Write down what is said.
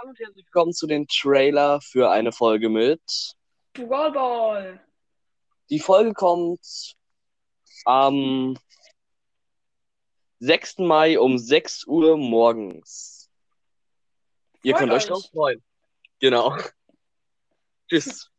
Hallo und herzlich willkommen zu den Trailer für eine Folge mit. Brawl Ball. Die Folge kommt am 6. Mai um 6 Uhr morgens. Ihr Freut könnt euch euch. drauf freuen. Genau. Tschüss.